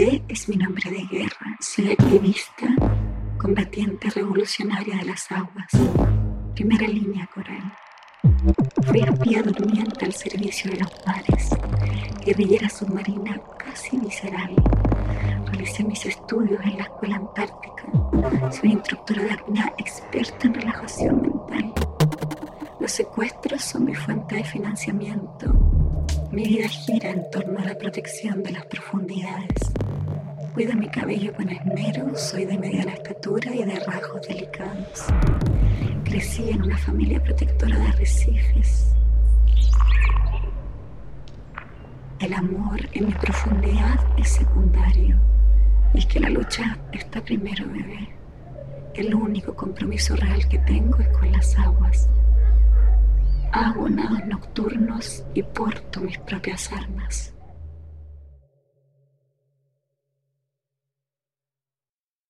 T es mi nombre de guerra. Soy activista, combatiente revolucionaria de las aguas. Primera línea coral. Fui espía durmiente al servicio de los mares. Guerrillera submarina casi visceral. Realicé mis estudios en la escuela antártica. Soy instructora de apnea experta en relajación mental. Los secuestros son mi fuente de financiamiento. Mi vida gira en torno a la protección de las profundidades. Cuido mi cabello con esmero, soy de mediana estatura y de rasgos delicados. Crecí en una familia protectora de arrecifes. El amor en mi profundidad es secundario. Y es que la lucha está primero, bebé. El único compromiso real que tengo es con las aguas. Hago nados nocturnos y porto mis propias armas.